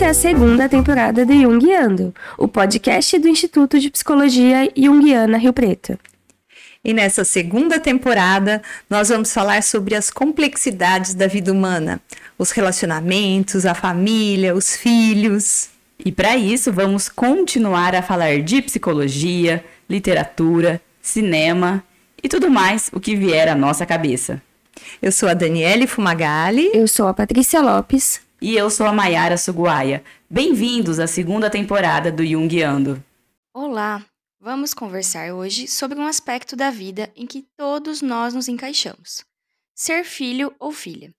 Essa é a segunda temporada do Jungiando, o podcast do Instituto de Psicologia Jungiana Rio Preto. E nessa segunda temporada, nós vamos falar sobre as complexidades da vida humana, os relacionamentos, a família, os filhos. E para isso, vamos continuar a falar de psicologia, literatura, cinema e tudo mais o que vier à nossa cabeça. Eu sou a Daniele Fumagalli. Eu sou a Patrícia Lopes. E eu sou a Maiara Suguaia. Bem-vindos à segunda temporada do Jungiando. Olá! Vamos conversar hoje sobre um aspecto da vida em que todos nós nos encaixamos: ser filho ou filha.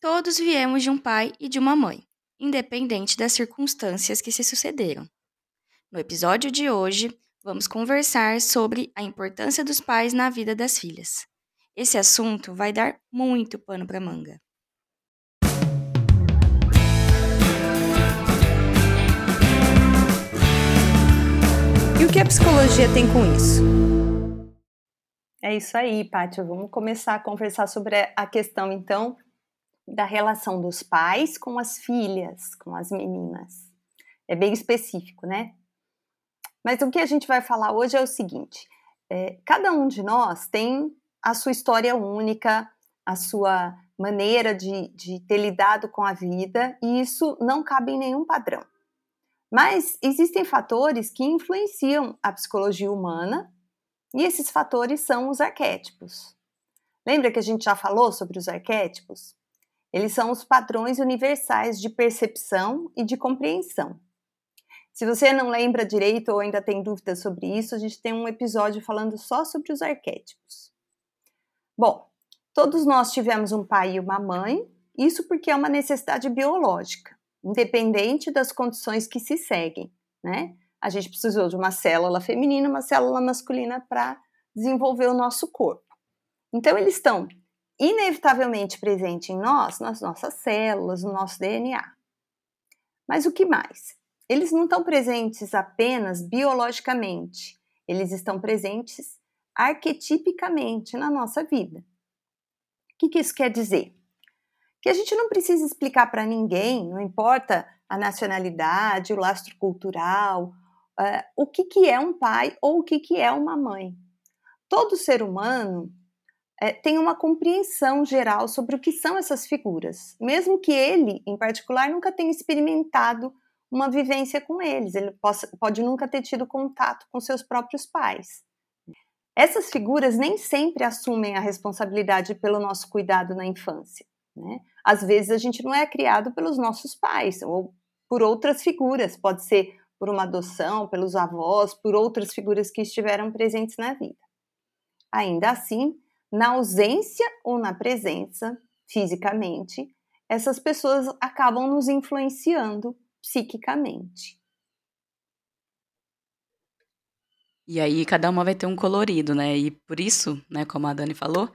Todos viemos de um pai e de uma mãe, independente das circunstâncias que se sucederam. No episódio de hoje, vamos conversar sobre a importância dos pais na vida das filhas. Esse assunto vai dar muito pano para manga. E o que a psicologia tem com isso? É isso aí, Pátia. Vamos começar a conversar sobre a questão, então, da relação dos pais com as filhas, com as meninas. É bem específico, né? Mas o que a gente vai falar hoje é o seguinte: é, cada um de nós tem a sua história única, a sua maneira de, de ter lidado com a vida, e isso não cabe em nenhum padrão. Mas existem fatores que influenciam a psicologia humana, e esses fatores são os arquétipos. Lembra que a gente já falou sobre os arquétipos? Eles são os padrões universais de percepção e de compreensão. Se você não lembra direito ou ainda tem dúvidas sobre isso, a gente tem um episódio falando só sobre os arquétipos. Bom, todos nós tivemos um pai e uma mãe, isso porque é uma necessidade biológica, independente das condições que se seguem, né? A gente precisou de uma célula feminina uma célula masculina para desenvolver o nosso corpo. Então, eles estão inevitavelmente presentes em nós, nas nossas células, no nosso DNA. Mas o que mais? Eles não estão presentes apenas biologicamente, eles estão presentes arquetipicamente na nossa vida. O que, que isso quer dizer? Que a gente não precisa explicar para ninguém, não importa a nacionalidade, o lastro cultural, uh, o que, que é um pai ou o que, que é uma mãe. Todo ser humano uh, tem uma compreensão geral sobre o que são essas figuras, mesmo que ele, em particular, nunca tenha experimentado uma vivência com eles, ele possa, pode nunca ter tido contato com seus próprios pais. Essas figuras nem sempre assumem a responsabilidade pelo nosso cuidado na infância. Né? Às vezes a gente não é criado pelos nossos pais ou por outras figuras, pode ser por uma adoção, pelos avós, por outras figuras que estiveram presentes na vida. Ainda assim, na ausência ou na presença, fisicamente, essas pessoas acabam nos influenciando psiquicamente. E aí cada uma vai ter um colorido, né? E por isso, né, como a Dani falou,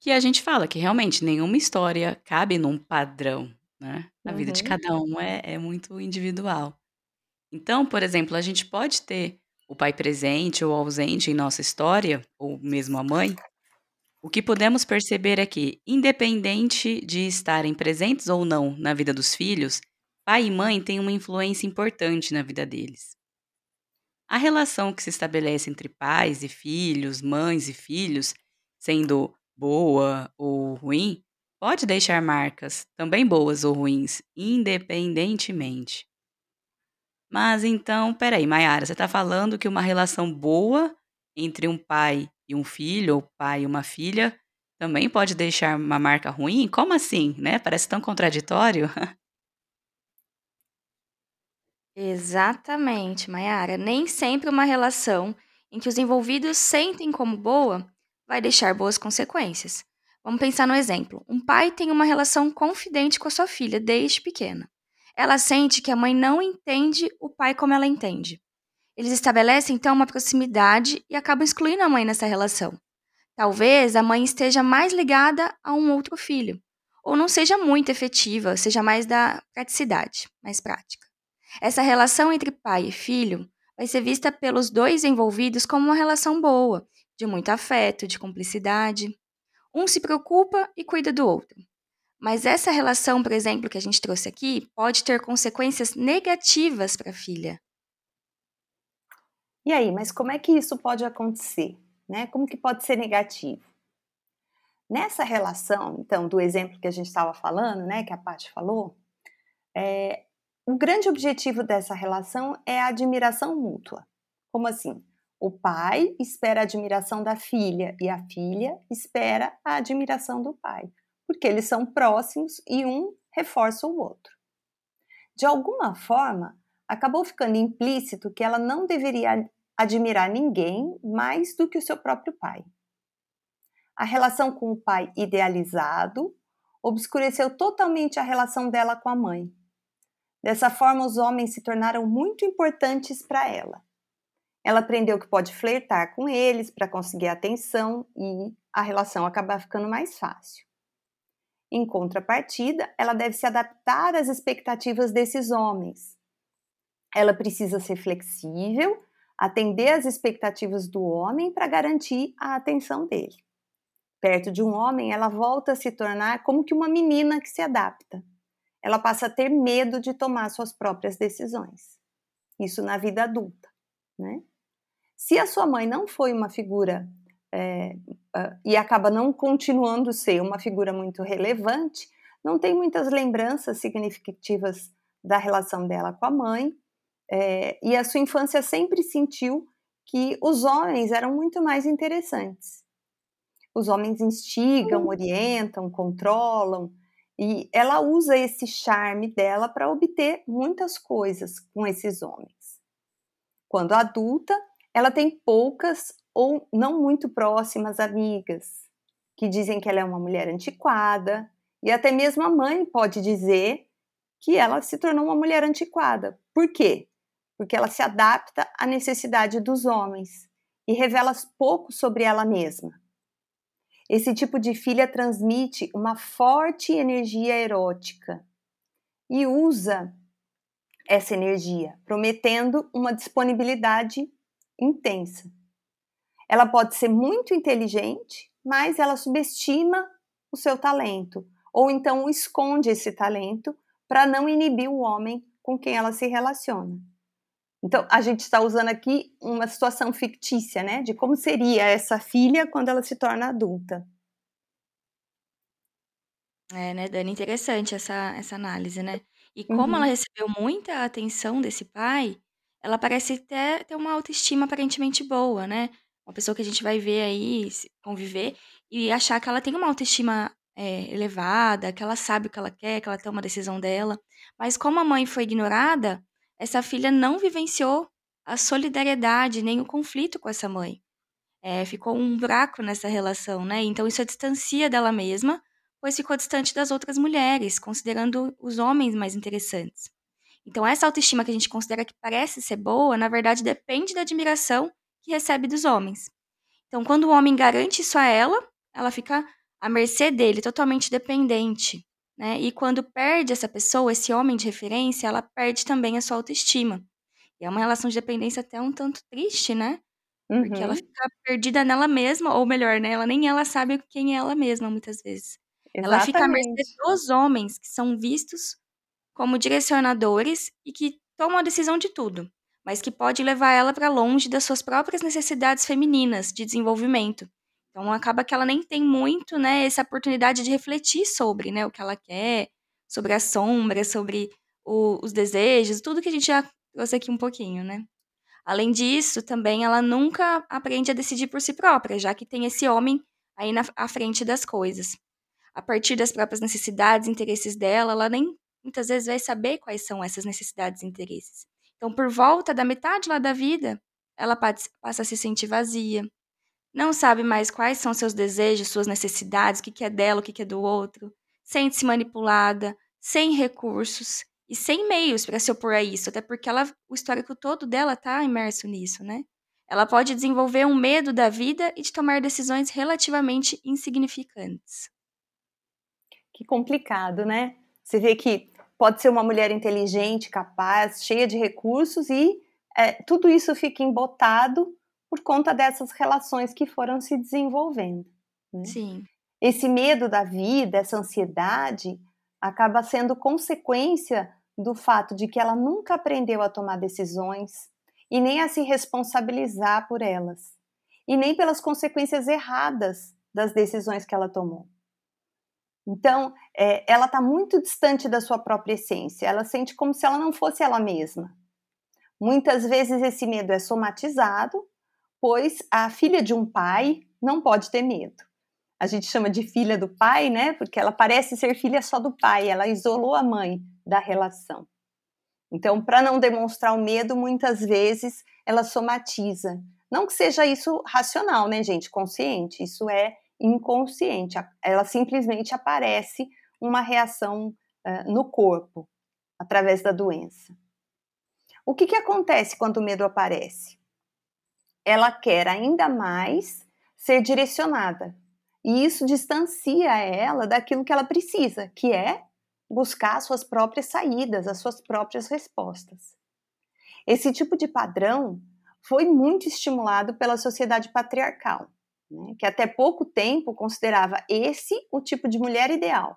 que a gente fala que realmente nenhuma história cabe num padrão, né? A vida de uhum. cada um é, é muito individual. Então, por exemplo, a gente pode ter o pai presente ou ausente em nossa história, ou mesmo a mãe. O que podemos perceber é que, independente de estarem presentes ou não na vida dos filhos, pai e mãe têm uma influência importante na vida deles. A relação que se estabelece entre pais e filhos, mães e filhos, sendo boa ou ruim, pode deixar marcas, também boas ou ruins, independentemente. Mas então, peraí, Mayara, você está falando que uma relação boa entre um pai e um filho, ou pai e uma filha, também pode deixar uma marca ruim? Como assim, né? Parece tão contraditório. Exatamente, Mayara. Nem sempre uma relação em que os envolvidos sentem como boa vai deixar boas consequências. Vamos pensar no exemplo. Um pai tem uma relação confidente com a sua filha desde pequena. Ela sente que a mãe não entende o pai como ela entende. Eles estabelecem então uma proximidade e acabam excluindo a mãe nessa relação. Talvez a mãe esteja mais ligada a um outro filho, ou não seja muito efetiva, seja mais da praticidade, mais prática. Essa relação entre pai e filho vai ser vista pelos dois envolvidos como uma relação boa, de muito afeto, de cumplicidade. Um se preocupa e cuida do outro. Mas essa relação, por exemplo, que a gente trouxe aqui, pode ter consequências negativas para a filha. E aí, mas como é que isso pode acontecer? Né? Como que pode ser negativo? Nessa relação, então, do exemplo que a gente estava falando, né, que a Paty falou, é, o grande objetivo dessa relação é a admiração mútua. Como assim? O pai espera a admiração da filha e a filha espera a admiração do pai, porque eles são próximos e um reforça o outro. De alguma forma, acabou ficando implícito que ela não deveria admirar ninguém mais do que o seu próprio pai. A relação com o pai idealizado obscureceu totalmente a relação dela com a mãe. Dessa forma, os homens se tornaram muito importantes para ela. Ela aprendeu que pode flertar com eles para conseguir atenção e a relação acaba ficando mais fácil. Em contrapartida, ela deve se adaptar às expectativas desses homens. Ela precisa ser flexível, atender às expectativas do homem para garantir a atenção dele. Perto de um homem, ela volta a se tornar como que uma menina que se adapta. Ela passa a ter medo de tomar suas próprias decisões. Isso na vida adulta, né? Se a sua mãe não foi uma figura é, e acaba não continuando ser uma figura muito relevante, não tem muitas lembranças significativas da relação dela com a mãe, é, e a sua infância sempre sentiu que os homens eram muito mais interessantes. Os homens instigam, orientam, controlam, e ela usa esse charme dela para obter muitas coisas com esses homens. Quando adulta, ela tem poucas ou não muito próximas amigas que dizem que ela é uma mulher antiquada, e até mesmo a mãe pode dizer que ela se tornou uma mulher antiquada. Por quê? Porque ela se adapta à necessidade dos homens e revela pouco sobre ela mesma. Esse tipo de filha transmite uma forte energia erótica e usa essa energia, prometendo uma disponibilidade intensa. Ela pode ser muito inteligente, mas ela subestima o seu talento, ou então esconde esse talento para não inibir o homem com quem ela se relaciona. Então, a gente está usando aqui uma situação fictícia, né, de como seria essa filha quando ela se torna adulta. É, né, Dani? Interessante essa, essa análise, né? E como uhum. ela recebeu muita atenção desse pai, ela parece até ter uma autoestima aparentemente boa, né? Uma pessoa que a gente vai ver aí, conviver, e achar que ela tem uma autoestima é, elevada, que ela sabe o que ela quer, que ela tem uma decisão dela. Mas como a mãe foi ignorada, essa filha não vivenciou a solidariedade nem o conflito com essa mãe. É, ficou um buraco nessa relação, né? Então isso a distancia dela mesma, pois ficou distante das outras mulheres, considerando os homens mais interessantes. Então, essa autoestima que a gente considera que parece ser boa, na verdade, depende da admiração que recebe dos homens. Então, quando o homem garante isso a ela, ela fica à mercê dele, totalmente dependente. Né? E quando perde essa pessoa, esse homem de referência, ela perde também a sua autoestima. E é uma relação de dependência até um tanto triste, né? Uhum. Porque ela uhum. fica perdida nela mesma, ou melhor, né? Ela nem ela sabe quem é ela mesma, muitas vezes. Exatamente. Ela fica à mercê dos homens, que são vistos como direcionadores e que tomam a decisão de tudo, mas que pode levar ela para longe das suas próprias necessidades femininas de desenvolvimento. Então acaba que ela nem tem muito, né, essa oportunidade de refletir sobre, né, o que ela quer, sobre a sombra, sobre o, os desejos, tudo que a gente já trouxe aqui um pouquinho, né? Além disso, também ela nunca aprende a decidir por si própria, já que tem esse homem aí na à frente das coisas. A partir das próprias necessidades, interesses dela, ela nem muitas vezes vai saber quais são essas necessidades e interesses. Então, por volta da metade lá da vida, ela passa a se sentir vazia, não sabe mais quais são seus desejos, suas necessidades, o que é dela, o que é do outro, sente-se manipulada, sem recursos e sem meios para se opor a isso, até porque ela, o histórico todo dela está imerso nisso, né? Ela pode desenvolver um medo da vida e de tomar decisões relativamente insignificantes. Que complicado, né? Você vê que pode ser uma mulher inteligente, capaz, cheia de recursos e é, tudo isso fica embotado por conta dessas relações que foram se desenvolvendo. Né? Sim. esse medo da vida, essa ansiedade, acaba sendo consequência do fato de que ela nunca aprendeu a tomar decisões e nem a se responsabilizar por elas, e nem pelas consequências erradas das decisões que ela tomou. Então, é, ela está muito distante da sua própria essência, ela sente como se ela não fosse ela mesma. Muitas vezes esse medo é somatizado, pois a filha de um pai não pode ter medo. A gente chama de filha do pai, né? Porque ela parece ser filha só do pai, ela isolou a mãe da relação. Então, para não demonstrar o medo, muitas vezes ela somatiza. Não que seja isso racional, né, gente? Consciente. Isso é inconsciente. Ela simplesmente aparece uma reação uh, no corpo através da doença. O que, que acontece quando o medo aparece? Ela quer ainda mais ser direcionada. E isso distancia ela daquilo que ela precisa, que é buscar as suas próprias saídas, as suas próprias respostas. Esse tipo de padrão foi muito estimulado pela sociedade patriarcal, né, que até pouco tempo considerava esse o tipo de mulher ideal.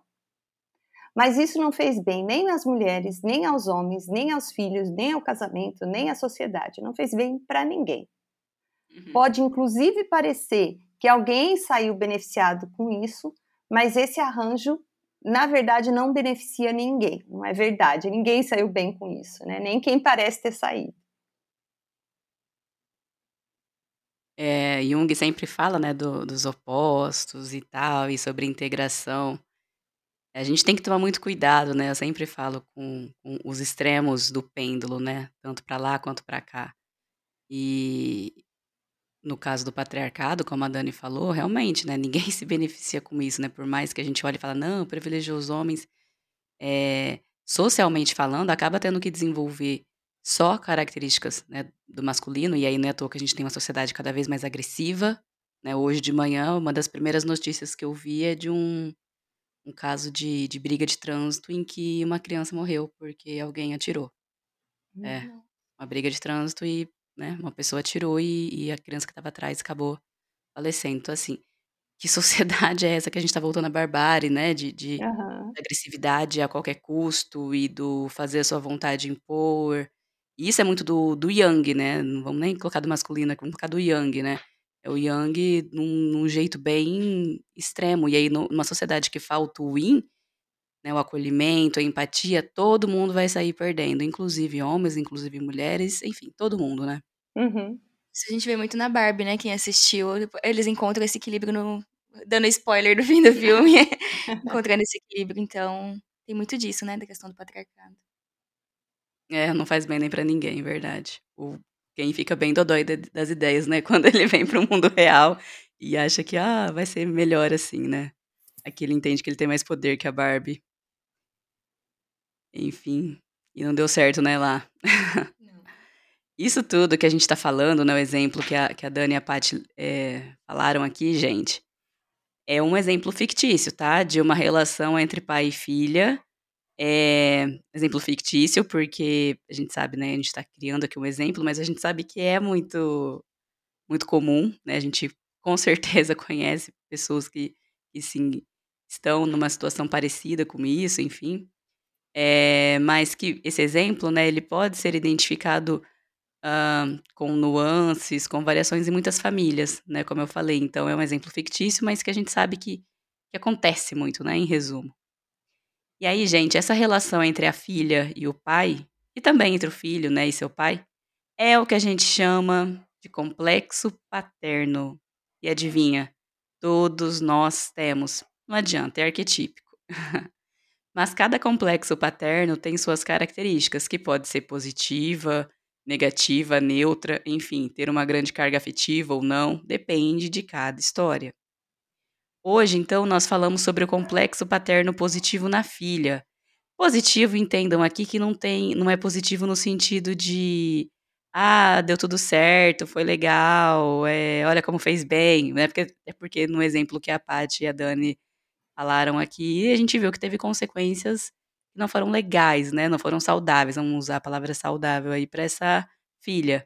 Mas isso não fez bem nem às mulheres, nem aos homens, nem aos filhos, nem ao casamento, nem à sociedade. Não fez bem para ninguém. Uhum. Pode inclusive parecer que alguém saiu beneficiado com isso, mas esse arranjo na verdade, não beneficia ninguém. Não é verdade. Ninguém saiu bem com isso, né? Nem quem parece ter saído. É, Jung sempre fala, né, do, dos opostos e tal, e sobre integração. A gente tem que tomar muito cuidado, né? Eu sempre falo com, com os extremos do pêndulo, né? Tanto para lá quanto para cá. E, no caso do patriarcado, como a Dani falou, realmente, né, ninguém se beneficia com isso, né? Por mais que a gente olhe e fale, não, privilegiou os homens, é, socialmente falando, acaba tendo que desenvolver só características né, do masculino, e aí não é à toa que a gente tem uma sociedade cada vez mais agressiva. Né? Hoje de manhã, uma das primeiras notícias que eu vi é de um, um caso de, de briga de trânsito em que uma criança morreu porque alguém atirou. Uhum. É, uma briga de trânsito e né? Uma pessoa atirou e, e a criança que estava atrás acabou falecendo. Então, assim, que sociedade é essa que a gente está voltando à barbárie, né? De, de uhum. agressividade a qualquer custo e do fazer a sua vontade impor. E isso é muito do, do Yang, né? Não vamos nem colocar do masculino, é vamos colocar do Yang, né? É o Yang num, num jeito bem extremo. E aí, numa sociedade que falta o Yin, né, o acolhimento, a empatia, todo mundo vai sair perdendo, inclusive homens, inclusive mulheres, enfim, todo mundo, né? Uhum. Isso a gente vê muito na Barbie, né? Quem assistiu, eles encontram esse equilíbrio no. Dando spoiler do fim do filme, encontrando esse equilíbrio. Então, tem muito disso, né? Da questão do patriarcado. É, não faz bem nem para ninguém, verdade. O, quem fica bem dodói das ideias, né? Quando ele vem para o mundo real e acha que, ah, vai ser melhor assim, né? Aqui ele entende que ele tem mais poder que a Barbie. Enfim, e não deu certo, né, lá. Não. Isso tudo que a gente está falando, né, o exemplo que a, que a Dani e a Paty é, falaram aqui, gente, é um exemplo fictício, tá? De uma relação entre pai e filha. É, exemplo fictício, porque a gente sabe, né? A gente está criando aqui um exemplo, mas a gente sabe que é muito, muito comum, né? A gente com certeza conhece pessoas que, que sim, estão numa situação parecida com isso, enfim. É, mas que esse exemplo, né, ele pode ser identificado uh, com nuances, com variações em muitas famílias, né, como eu falei. Então, é um exemplo fictício, mas que a gente sabe que, que acontece muito, né, em resumo. E aí, gente, essa relação entre a filha e o pai, e também entre o filho, né, e seu pai, é o que a gente chama de complexo paterno. E adivinha? Todos nós temos. Não adianta, é arquetípico. Mas cada complexo paterno tem suas características, que pode ser positiva, negativa, neutra, enfim, ter uma grande carga afetiva ou não, depende de cada história. Hoje, então, nós falamos sobre o complexo paterno positivo na filha. Positivo, entendam aqui que não tem, não é positivo no sentido de ah, deu tudo certo, foi legal, é, olha como fez bem, né? Porque, é porque no exemplo que a Paty e a Dani falaram aqui, a gente viu que teve consequências que não foram legais, né? Não foram saudáveis. Vamos usar a palavra saudável aí para essa filha.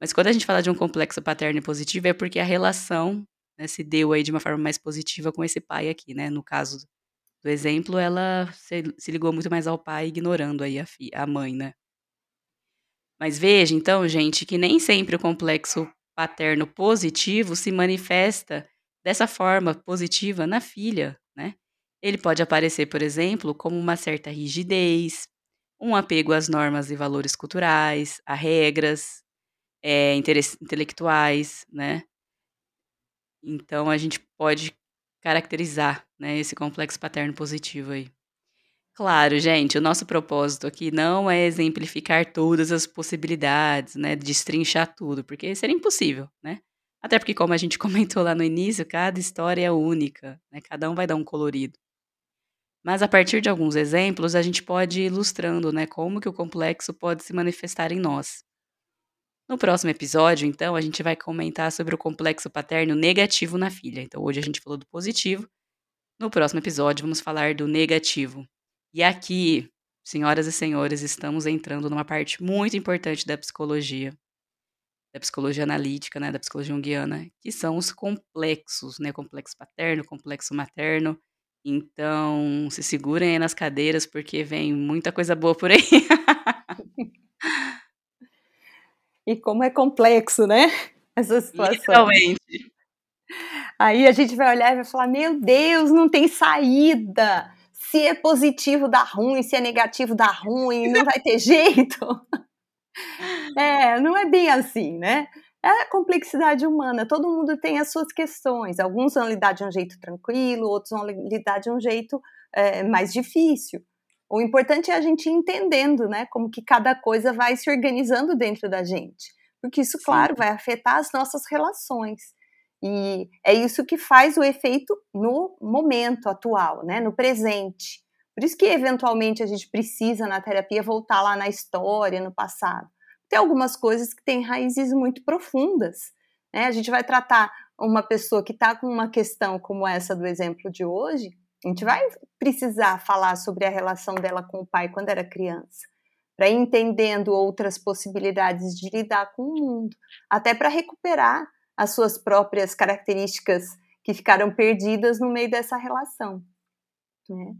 Mas quando a gente fala de um complexo paterno positivo, é porque a relação né, se deu aí de uma forma mais positiva com esse pai aqui, né? No caso do exemplo, ela se, se ligou muito mais ao pai, ignorando aí a, fi, a mãe, né? Mas veja, então, gente, que nem sempre o complexo paterno positivo se manifesta dessa forma positiva na filha, né? Ele pode aparecer, por exemplo, como uma certa rigidez, um apego às normas e valores culturais, a regras, é, intelectuais, né? Então a gente pode caracterizar, né, esse complexo paterno positivo aí. Claro, gente, o nosso propósito aqui não é exemplificar todas as possibilidades, né, destrinchar tudo, porque seria impossível, né? Até porque, como a gente comentou lá no início, cada história é única, né? Cada um vai dar um colorido. Mas a partir de alguns exemplos, a gente pode ir ilustrando, né, como que o complexo pode se manifestar em nós. No próximo episódio, então, a gente vai comentar sobre o complexo paterno negativo na filha. Então, hoje a gente falou do positivo. No próximo episódio, vamos falar do negativo. E aqui, senhoras e senhores, estamos entrando numa parte muito importante da psicologia, da psicologia analítica, né, da psicologia junguiana, que são os complexos, né, complexo paterno, complexo materno. Então, se segurem aí nas cadeiras porque vem muita coisa boa por aí. e como é complexo, né? Essa situação. Literalmente. Aí a gente vai olhar e vai falar: Meu Deus, não tem saída se é positivo dá ruim, se é negativo dá ruim, não vai ter jeito. É, não é bem assim, né? É a complexidade humana, todo mundo tem as suas questões. Alguns vão lidar de um jeito tranquilo, outros vão lidar de um jeito é, mais difícil. O importante é a gente ir entendendo, né, como que cada coisa vai se organizando dentro da gente. Porque isso, claro, vai afetar as nossas relações. E é isso que faz o efeito no momento atual, né, no presente. Por isso que eventualmente a gente precisa na terapia voltar lá na história, no passado. Tem algumas coisas que têm raízes muito profundas. Né? A gente vai tratar uma pessoa que está com uma questão como essa do exemplo de hoje, a gente vai precisar falar sobre a relação dela com o pai quando era criança, para ir entendendo outras possibilidades de lidar com o mundo, até para recuperar as suas próprias características que ficaram perdidas no meio dessa relação. Né?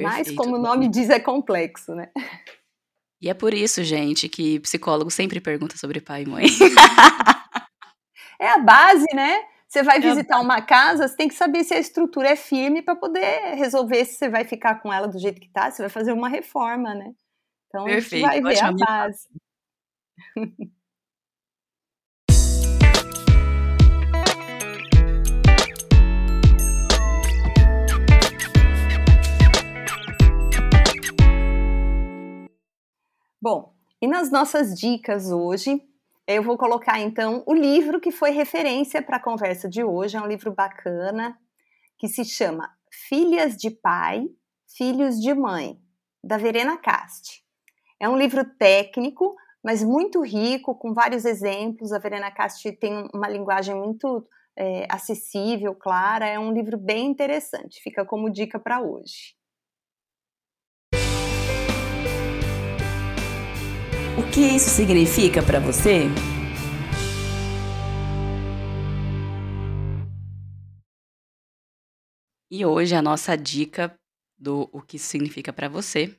Mas, como o nome diz, é complexo, né? E é por isso, gente, que psicólogo sempre pergunta sobre pai e mãe. é a base, né? Você vai é visitar uma casa, você tem que saber se a estrutura é firme para poder resolver se você vai ficar com ela do jeito que tá, se vai fazer uma reforma, né? Então Perfeito, vai ver a base. Bom, e nas nossas dicas hoje, eu vou colocar então o livro que foi referência para a conversa de hoje. É um livro bacana que se chama Filhas de Pai, Filhos de Mãe, da Verena Cast. É um livro técnico, mas muito rico, com vários exemplos. A Verena Cast tem uma linguagem muito é, acessível, clara. É um livro bem interessante. Fica como dica para hoje. Que isso significa para você? E hoje a nossa dica do o que significa para você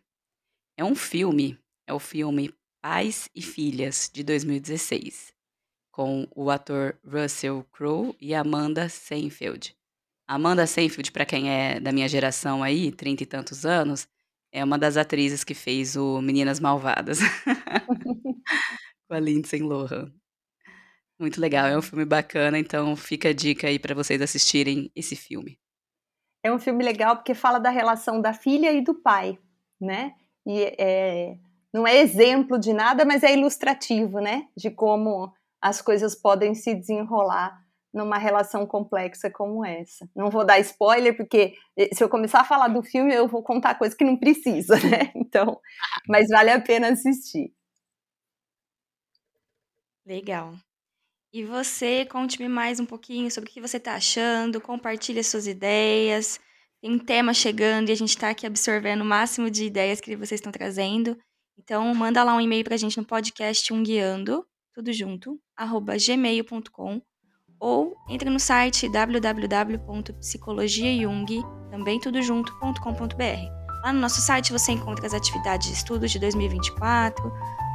é um filme, é o filme Pais e Filhas de 2016, com o ator Russell Crowe e Amanda Seinfeld. Amanda Seinfeld, para quem é da minha geração aí, trinta e tantos anos, é uma das atrizes que fez o Meninas Malvadas. Com a Lindsay Lohan. Muito legal, é um filme bacana, então fica a dica aí para vocês assistirem esse filme. É um filme legal porque fala da relação da filha e do pai, né? E é, não é exemplo de nada, mas é ilustrativo, né? De como as coisas podem se desenrolar numa relação complexa como essa. Não vou dar spoiler, porque eh, se eu começar a falar do filme, eu vou contar coisa que não precisa, né? Então, mas vale a pena assistir. Legal. E você, conte-me mais um pouquinho sobre o que você está achando, compartilhe suas ideias. Tem tema chegando e a gente está aqui absorvendo o máximo de ideias que vocês estão trazendo. Então, manda lá um e-mail para a gente no podcast Um Guiando, tudo junto, arroba gmail.com ou entre no site www.psicologiajung, também tudo junto.com.br. Lá no nosso site você encontra as atividades de estudos de 2024.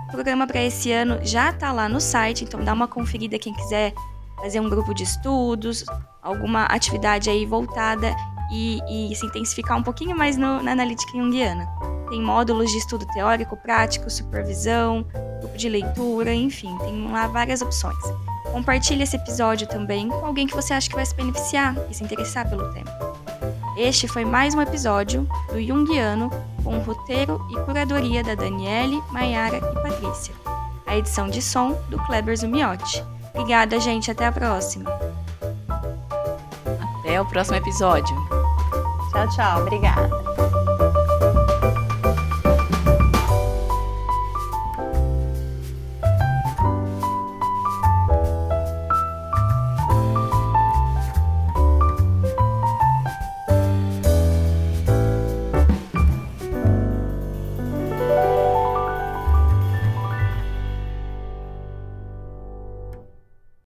O programa para esse ano já está lá no site, então dá uma conferida quem quiser fazer um grupo de estudos, alguma atividade aí voltada e, e se intensificar um pouquinho mais no, na analítica junguiana. Tem módulos de estudo teórico, prático, supervisão, grupo de leitura, enfim, tem lá várias opções. Compartilhe esse episódio também com alguém que você acha que vai se beneficiar e se interessar pelo tema. Este foi mais um episódio do Jungiano com roteiro e curadoria da Daniele, Maiara e Patrícia. A edição de som do Kleber Zumiotti. Obrigada, gente. Até a próxima. Até o próximo episódio. Tchau, tchau. Obrigada.